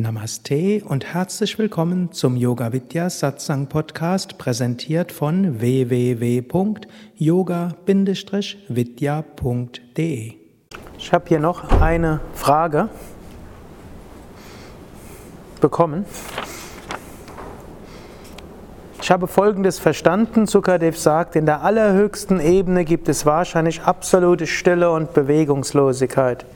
Namaste und herzlich willkommen zum Yoga Vidya Satsang Podcast, präsentiert von www.yoga-vidya.de. Ich habe hier noch eine Frage bekommen. Ich habe Folgendes verstanden, Sukadev sagt, in der allerhöchsten Ebene gibt es wahrscheinlich absolute Stille und Bewegungslosigkeit.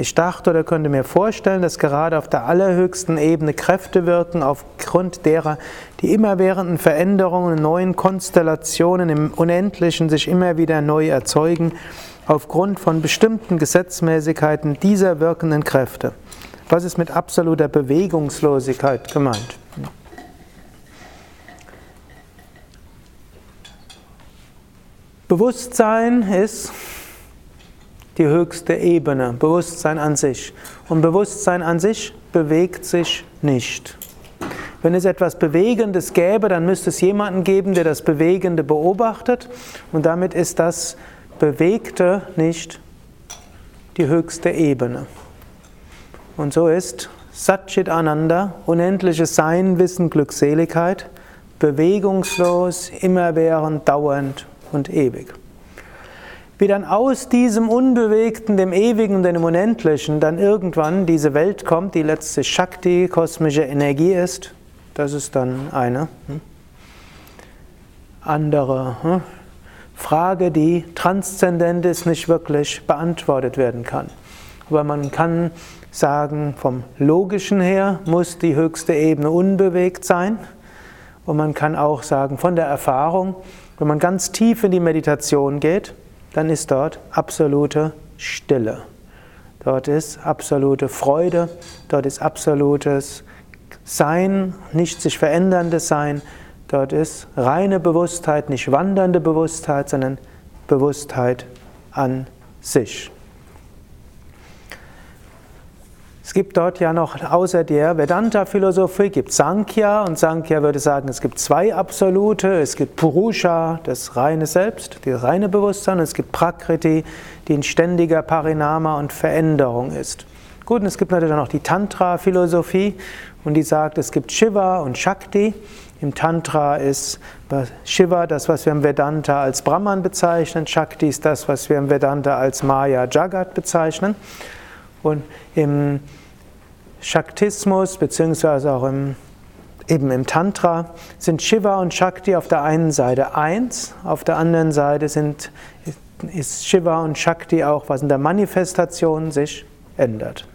Ich dachte oder könnte mir vorstellen, dass gerade auf der allerhöchsten Ebene Kräfte wirken, aufgrund derer die immerwährenden Veränderungen neuen Konstellationen im Unendlichen sich immer wieder neu erzeugen, aufgrund von bestimmten Gesetzmäßigkeiten dieser wirkenden Kräfte. Was ist mit absoluter Bewegungslosigkeit gemeint? Bewusstsein ist die höchste Ebene, Bewusstsein an sich. Und Bewusstsein an sich bewegt sich nicht. Wenn es etwas Bewegendes gäbe, dann müsste es jemanden geben, der das Bewegende beobachtet. Und damit ist das Bewegte nicht die höchste Ebene. Und so ist Satchit Ananda, unendliches Sein, Wissen, Glückseligkeit, bewegungslos, immerwährend, dauernd und ewig wie dann aus diesem Unbewegten, dem Ewigen und dem Unendlichen dann irgendwann diese Welt kommt, die letzte Shakti, kosmische Energie ist, das ist dann eine hm, andere hm, Frage, die transzendent ist, nicht wirklich beantwortet werden kann. Aber man kann sagen, vom Logischen her muss die höchste Ebene unbewegt sein. Und man kann auch sagen, von der Erfahrung, wenn man ganz tief in die Meditation geht, dann ist dort absolute Stille. Dort ist absolute Freude, dort ist absolutes Sein, nicht sich veränderndes Sein, dort ist reine Bewusstheit, nicht wandernde Bewusstheit, sondern Bewusstheit an sich. Es gibt dort ja noch außer der Vedanta-Philosophie gibt Sankhya und Sankhya würde sagen, es gibt zwei Absolute. Es gibt Purusha, das reine Selbst, das reine Bewusstsein, und es gibt Prakriti, die in ständiger Parinama und Veränderung ist. Gut, und es gibt natürlich auch noch die Tantra-Philosophie und die sagt, es gibt Shiva und Shakti. Im Tantra ist Shiva das, was wir im Vedanta als Brahman bezeichnen, Shakti ist das, was wir im Vedanta als Maya Jagat bezeichnen. Und im Shaktismus beziehungsweise auch im, eben im Tantra sind Shiva und Shakti auf der einen Seite eins, auf der anderen Seite sind, ist Shiva und Shakti auch, was in der Manifestation sich ändert.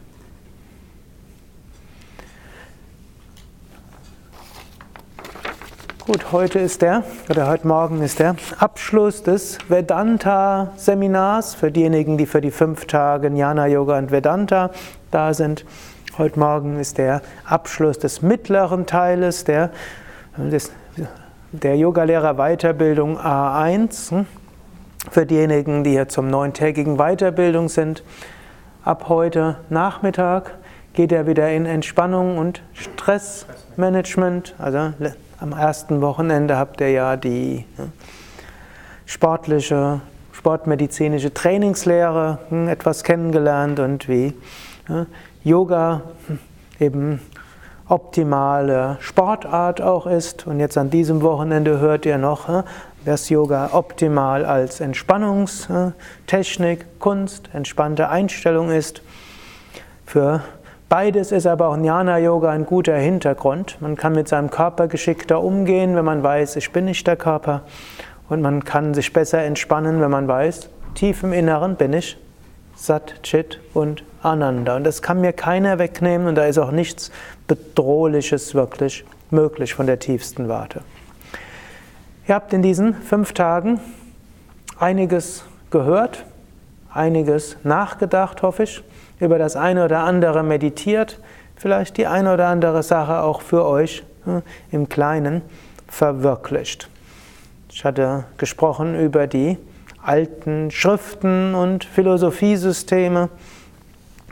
Gut, heute ist der, oder heute Morgen ist der Abschluss des Vedanta-Seminars für diejenigen, die für die fünf Tage Jnana Yoga und Vedanta da sind. Heute Morgen ist der Abschluss des mittleren Teiles der, der Yogalehrer Weiterbildung A1 hm, für diejenigen, die hier zum neuntägigen Weiterbildung sind. Ab heute Nachmittag geht er wieder in Entspannung und Stressmanagement. Also am ersten Wochenende habt ihr ja die hm, sportliche, sportmedizinische Trainingslehre hm, etwas kennengelernt und wie Yoga eben optimale Sportart auch ist. Und jetzt an diesem Wochenende hört ihr noch, dass Yoga optimal als Entspannungstechnik, Kunst, entspannte Einstellung ist. Für beides ist aber auch Jnana Yoga ein guter Hintergrund. Man kann mit seinem Körper geschickter umgehen, wenn man weiß, ich bin nicht der Körper. Und man kann sich besser entspannen, wenn man weiß, tief im Inneren bin ich Sat, Chit und Ananda. Und das kann mir keiner wegnehmen und da ist auch nichts Bedrohliches wirklich möglich von der tiefsten Warte. Ihr habt in diesen fünf Tagen einiges gehört, einiges nachgedacht, hoffe ich, über das eine oder andere meditiert, vielleicht die eine oder andere Sache auch für euch hm, im Kleinen verwirklicht. Ich hatte gesprochen über die alten Schriften und Philosophiesysteme,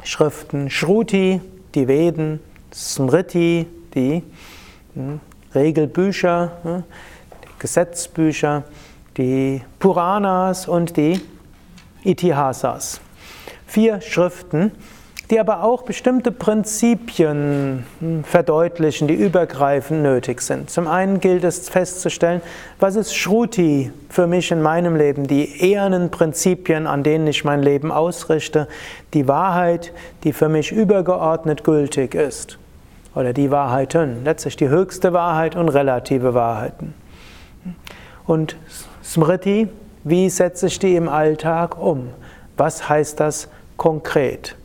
Schriften Shruti, die Veden, Smriti, die hm, Regelbücher, hm, Gesetzbücher, die Puranas und die Itihasas. Vier Schriften, die aber auch bestimmte Prinzipien hm, verdeutlichen, die übergreifend nötig sind. Zum einen gilt es festzustellen, was ist Shruti für mich in meinem Leben, die ehernen Prinzipien, an denen ich mein Leben ausrichte, die Wahrheit, die für mich übergeordnet gültig ist. Oder die Wahrheiten, letztlich die höchste Wahrheit und relative Wahrheiten. Und Smriti, wie setze ich die im Alltag um? Was heißt das konkret?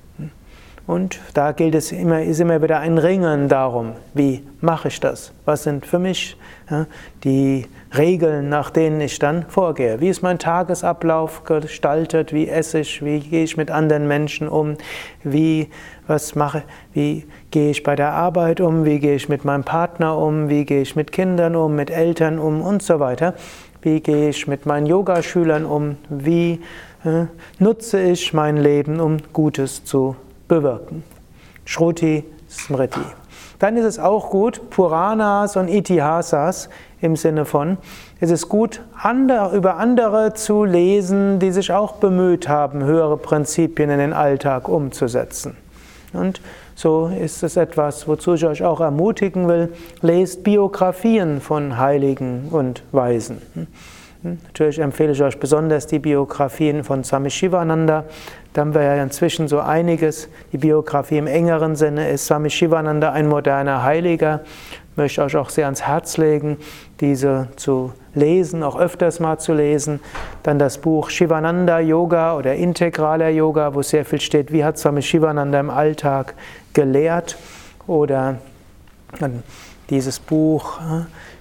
Und da gilt es immer, ist immer wieder ein Ringen darum, wie mache ich das? Was sind für mich ja, die Regeln, nach denen ich dann vorgehe? Wie ist mein Tagesablauf gestaltet? Wie esse ich? Wie gehe ich mit anderen Menschen um? Wie, was mache, wie gehe ich bei der Arbeit um? Wie gehe ich mit meinem Partner um? Wie gehe ich mit Kindern um? Mit Eltern um? Und so weiter. Wie gehe ich mit meinen Yogaschülern um? Wie äh, nutze ich mein Leben, um Gutes zu bewirken. Shruti Smriti. Dann ist es auch gut, Puranas und Itihasas im Sinne von, es ist gut, andere, über andere zu lesen, die sich auch bemüht haben, höhere Prinzipien in den Alltag umzusetzen. Und so ist es etwas, wozu ich euch auch ermutigen will. Lest Biografien von Heiligen und Weisen. Natürlich empfehle ich euch besonders die Biografien von Swami Shivananda. Da haben wir ja inzwischen so einiges. Die Biografie im engeren Sinne ist Swami Shivananda ein moderner Heiliger. Ich möchte euch auch sehr ans Herz legen, diese zu lesen, auch öfters mal zu lesen. Dann das Buch Shivananda Yoga oder integraler Yoga, wo sehr viel steht, wie hat Swami Shivananda im Alltag gelehrt. Oder dieses Buch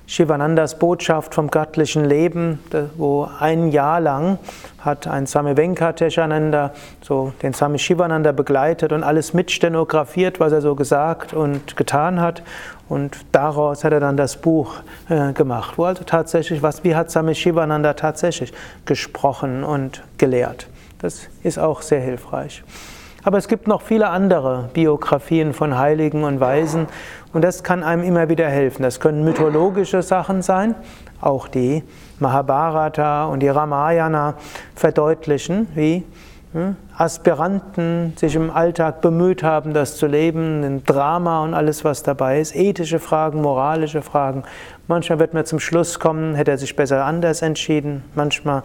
Shivanandas Botschaft vom göttlichen Leben, wo ein Jahr lang hat ein Swami Venkateshananda so den Swami Shivananda begleitet und alles mitstenografiert, was er so gesagt und getan hat. Und daraus hat er dann das Buch äh, gemacht, wo also tatsächlich was, wie hat Swami Shivananda tatsächlich gesprochen und gelehrt. Das ist auch sehr hilfreich. Aber es gibt noch viele andere Biografien von Heiligen und Weisen und das kann einem immer wieder helfen. Das können mythologische Sachen sein, auch die Mahabharata und die Ramayana verdeutlichen, wie hm, Aspiranten sich im Alltag bemüht haben, das zu leben, ein Drama und alles, was dabei ist, ethische Fragen, moralische Fragen. Manchmal wird man zum Schluss kommen, hätte er sich besser anders entschieden. Manchmal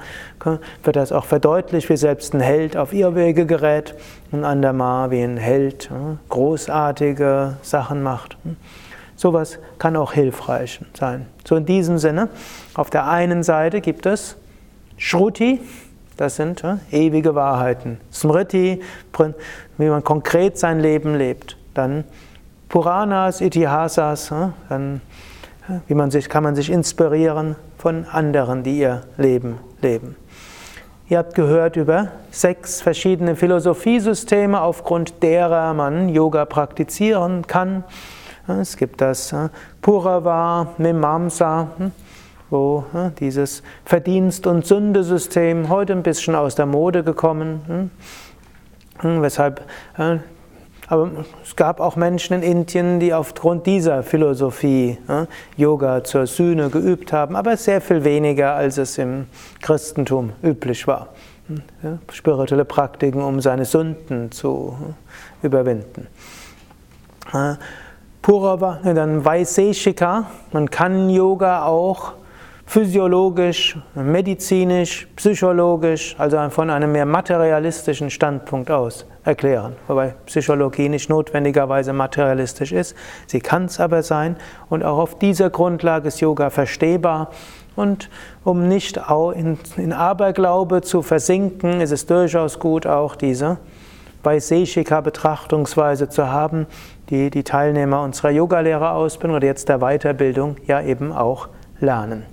wird das auch verdeutlicht, wie selbst ein Held auf Irrwege gerät und andermal wie ein Held großartige Sachen macht. Sowas kann auch hilfreich sein. So in diesem Sinne, auf der einen Seite gibt es Shruti, das sind äh, ewige Wahrheiten. Smriti, wie man konkret sein Leben lebt. Dann Puranas, Itihasas, dann wie man sich, kann man sich inspirieren von anderen, die ihr Leben leben. Ihr habt gehört über sechs verschiedene Philosophiesysteme, aufgrund derer man Yoga praktizieren kann. Es gibt das Purava, Mimamsa, hm, wo ja, dieses Verdienst- und Sündesystem heute ein bisschen aus der Mode gekommen, hm, hm, weshalb äh, aber es gab auch Menschen in Indien, die aufgrund dieser Philosophie ja, Yoga zur Sühne geübt haben, aber sehr viel weniger, als es im Christentum üblich war. Ja, spirituelle Praktiken, um seine Sünden zu überwinden. Purava, dann Vaiseshika, man kann Yoga auch physiologisch, medizinisch, psychologisch, also von einem mehr materialistischen Standpunkt aus erklären. Wobei Psychologie nicht notwendigerweise materialistisch ist. Sie kann es aber sein. Und auch auf dieser Grundlage ist Yoga verstehbar. Und um nicht in, in Aberglaube zu versinken, ist es durchaus gut, auch diese Vaiseshika-Betrachtungsweise zu haben, die die Teilnehmer unserer Yogalehrerausbildung oder jetzt der Weiterbildung ja eben auch lernen.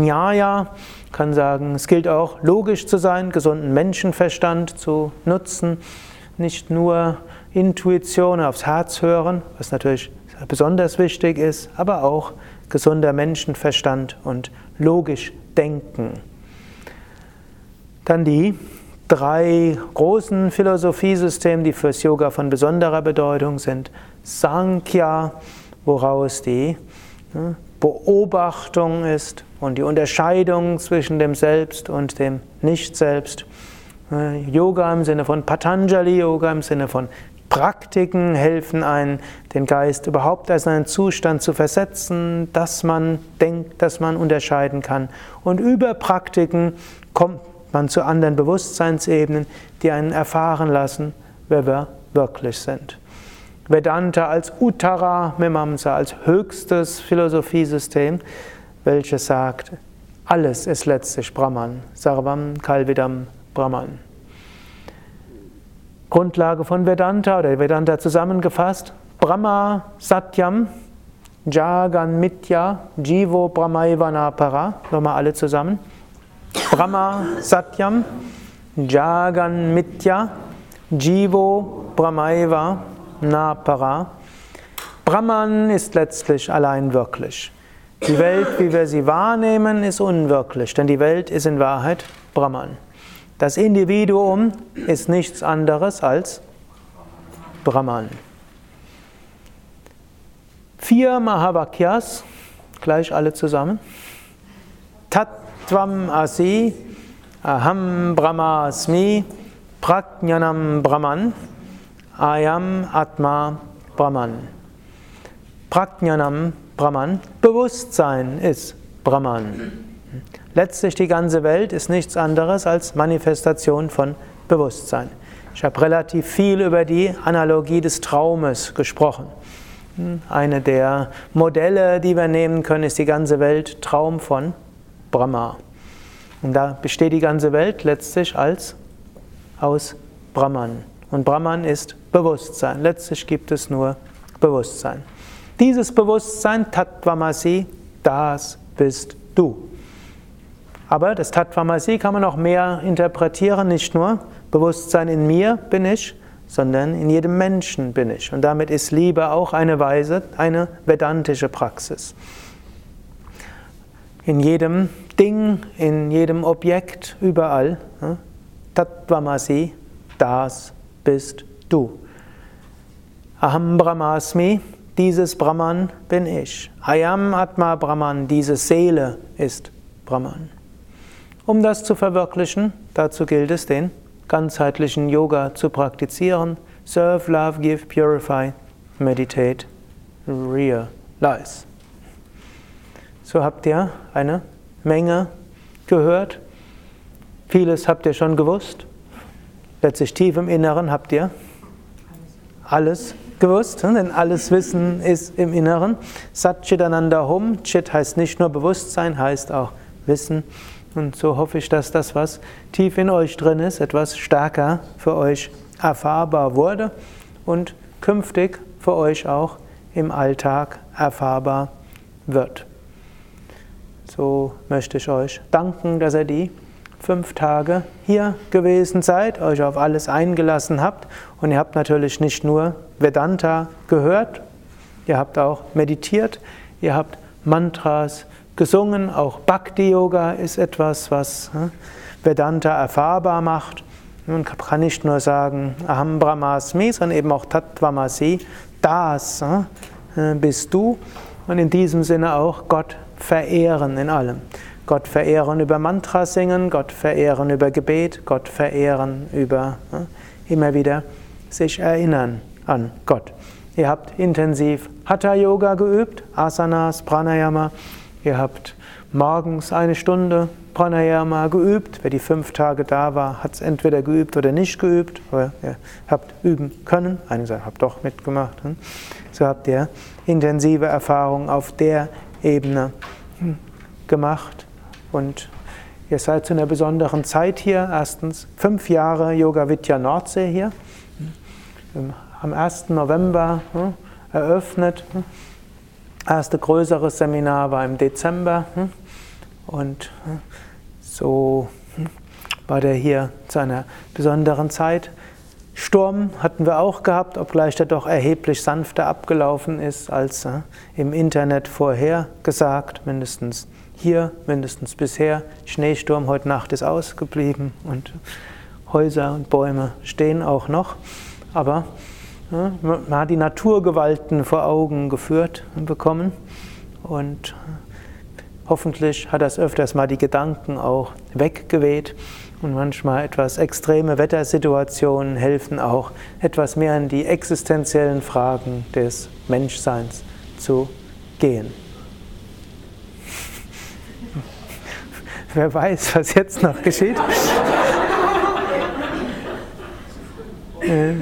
Nyaya kann sagen, es gilt auch logisch zu sein, gesunden Menschenverstand zu nutzen, nicht nur Intuition aufs Herz hören, was natürlich besonders wichtig ist, aber auch gesunder Menschenverstand und logisch denken. Dann die drei großen Philosophiesysteme, die fürs Yoga von besonderer Bedeutung sind. Sankhya, woraus die ne, Beobachtung ist und die Unterscheidung zwischen dem Selbst und dem Nicht-Selbst. Äh, Yoga im Sinne von Patanjali, Yoga im Sinne von Praktiken helfen einen, den Geist überhaupt als einen Zustand zu versetzen, dass man denkt, dass man unterscheiden kann. Und über Praktiken kommt man zu anderen Bewusstseinsebenen, die einen erfahren lassen, wer wir wirklich sind. Vedanta als Uttara Mimamsa, als höchstes Philosophiesystem, welches sagt, alles ist letztlich Brahman. Sarvam Kalvidam Brahman. Grundlage von Vedanta oder Vedanta zusammengefasst. Brahma Satyam, Jagan Mitya, Jivo Brahmaivana Para. Nochmal alle zusammen. Brahma Satyam, Jagan Mitya, Jivo Brahmaiva Napara. Brahman ist letztlich allein wirklich. Die Welt, wie wir sie wahrnehmen, ist unwirklich, denn die Welt ist in Wahrheit Brahman. Das Individuum ist nichts anderes als Brahman. Vier Mahavakyas, gleich alle zusammen. Tattvam Asi, Aham Brahmasmi, Prajnanam Brahman, Ayam Atma Brahman. Prajnanam Brahman, Bewusstsein ist Brahman. Letztlich die ganze Welt ist nichts anderes als Manifestation von Bewusstsein. Ich habe relativ viel über die Analogie des Traumes gesprochen. Eine der Modelle, die wir nehmen können, ist die ganze Welt Traum von Brahma. Und da besteht die ganze Welt letztlich als aus Brahman. Und Brahman ist Bewusstsein. Letztlich gibt es nur Bewusstsein. Dieses Bewusstsein, Tattvamasi, das bist du. Aber das Tattvamasi kann man auch mehr interpretieren, nicht nur Bewusstsein in mir bin ich, sondern in jedem Menschen bin ich. Und damit ist Liebe auch eine Weise, eine vedantische Praxis. In jedem Ding, in jedem Objekt, überall. Tattvamasi, das bist du. Aham Brahmasmi, dieses Brahman bin ich. Ayam Atma Brahman, diese Seele ist Brahman. Um das zu verwirklichen, dazu gilt es, den ganzheitlichen Yoga zu praktizieren. Serve, love, give, purify, meditate, realize. So habt ihr eine Menge gehört. Vieles habt ihr schon gewusst. Letztlich tief im Inneren habt ihr alles gewusst, ne? denn alles Wissen ist im Inneren. Sat Chidananda Hum. Chit heißt nicht nur Bewusstsein, heißt auch Wissen. Und so hoffe ich, dass das, was tief in euch drin ist, etwas stärker für euch erfahrbar wurde und künftig für euch auch im Alltag erfahrbar wird. So möchte ich euch danken, dass ihr die fünf Tage hier gewesen seid, euch auf alles eingelassen habt und ihr habt natürlich nicht nur Vedanta gehört, ihr habt auch meditiert, ihr habt Mantras gesungen. Auch Bhakti-Yoga ist etwas, was hm, Vedanta erfahrbar macht. Man kann nicht nur sagen Aham Brahmasmi, sondern eben auch Tattvamasi, das hm, äh, bist du. Und in diesem Sinne auch Gott verehren in allem. Gott verehren über Mantra singen, Gott verehren über Gebet, Gott verehren über hm, immer wieder sich erinnern an Gott. Ihr habt intensiv Hatha Yoga geübt, Asanas, Pranayama. Ihr habt morgens eine Stunde Pranayama geübt. Wer die fünf Tage da war, hat es entweder geübt oder nicht geübt. Aber ihr habt üben können. Einige sagen, habt doch mitgemacht. Hm? So habt ihr intensive Erfahrungen auf der Ebene gemacht. Und ihr seid zu einer besonderen Zeit hier. Erstens fünf Jahre Yoga Vidya Nordsee hier. Hm? Am 1. November eröffnet erste größere Seminar war im Dezember hm? und hm, so hm, war der hier zu einer besonderen Zeit. Sturm hatten wir auch gehabt, obgleich der doch erheblich sanfter abgelaufen ist als im Internet vorher gesagt, mindestens hier, mindestens bisher. Schneesturm heute Nacht ist ausgeblieben und Häuser und Bäume stehen auch noch, aber man hat die Naturgewalten vor Augen geführt und bekommen und hoffentlich hat das öfters mal die Gedanken auch weggeweht Und manchmal etwas extreme Wettersituationen helfen auch, etwas mehr in die existenziellen Fragen des Menschseins zu gehen. Wer weiß, was jetzt noch geschieht. äh.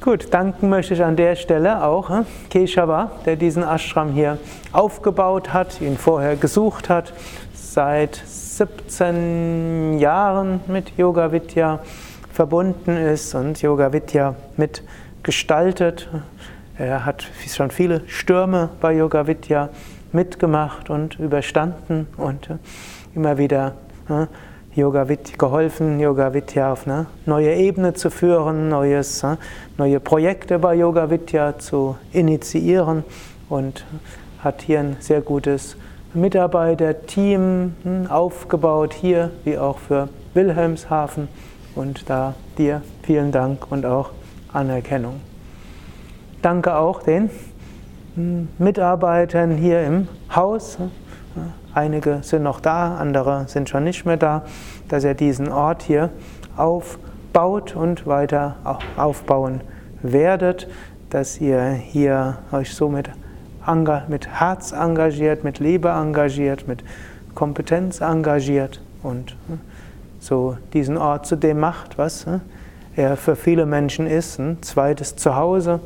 Gut, danken möchte ich an der Stelle auch äh, Keshava, der diesen Ashram hier aufgebaut hat, ihn vorher gesucht hat, seit 17 Jahren mit Yoga Vidya verbunden ist und Yoga Vidya mitgestaltet. Er hat schon viele Stürme bei Yoga Vidya mitgemacht und überstanden und äh, immer wieder äh, Yoga geholfen, Yoga Vidya auf eine neue Ebene zu führen, neues, äh, neue Projekte bei Yoga Vidya zu initiieren und hat hier ein sehr gutes Mitarbeiterteam hm, aufgebaut, hier wie auch für Wilhelmshaven. Und da dir vielen Dank und auch Anerkennung. Danke auch den Mitarbeitern hier im Haus. Einige sind noch da, andere sind schon nicht mehr da, dass ihr diesen Ort hier aufbaut und weiter aufbauen werdet, dass ihr hier euch somit mit Herz engagiert, mit Liebe engagiert, mit Kompetenz engagiert und hm, so diesen Ort zu dem macht, was hm, er für viele Menschen ist, ein zweites Zuhause,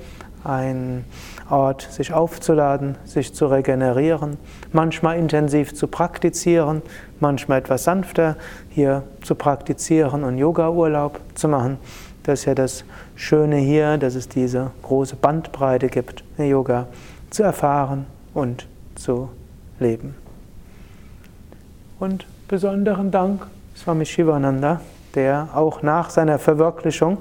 ein Ort, sich aufzuladen, sich zu regenerieren, manchmal intensiv zu praktizieren, manchmal etwas sanfter hier zu praktizieren und Yoga-Urlaub zu machen. Das ist ja das Schöne hier, dass es diese große Bandbreite gibt, Yoga zu erfahren und zu leben. Und besonderen Dank Swami Shivananda, der auch nach seiner Verwirklichung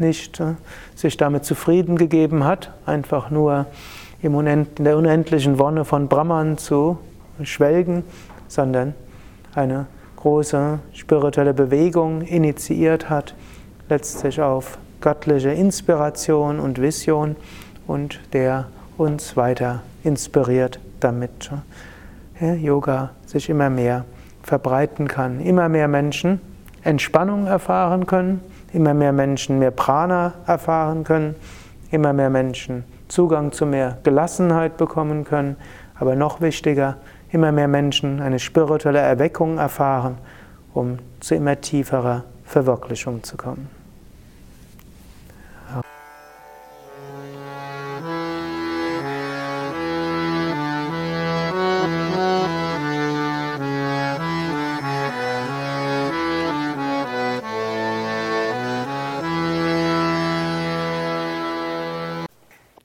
nicht äh, sich damit zufrieden gegeben hat, einfach nur in der unendlichen Wonne von Brahman zu schwelgen, sondern eine große spirituelle Bewegung initiiert hat, letztlich auf göttliche Inspiration und Vision und der uns weiter inspiriert, damit Yoga sich immer mehr verbreiten kann, immer mehr Menschen Entspannung erfahren können, immer mehr Menschen mehr Prana erfahren können, immer mehr Menschen Zugang zu mehr Gelassenheit bekommen können, aber noch wichtiger, immer mehr Menschen eine spirituelle Erweckung erfahren, um zu immer tieferer Verwirklichung zu kommen.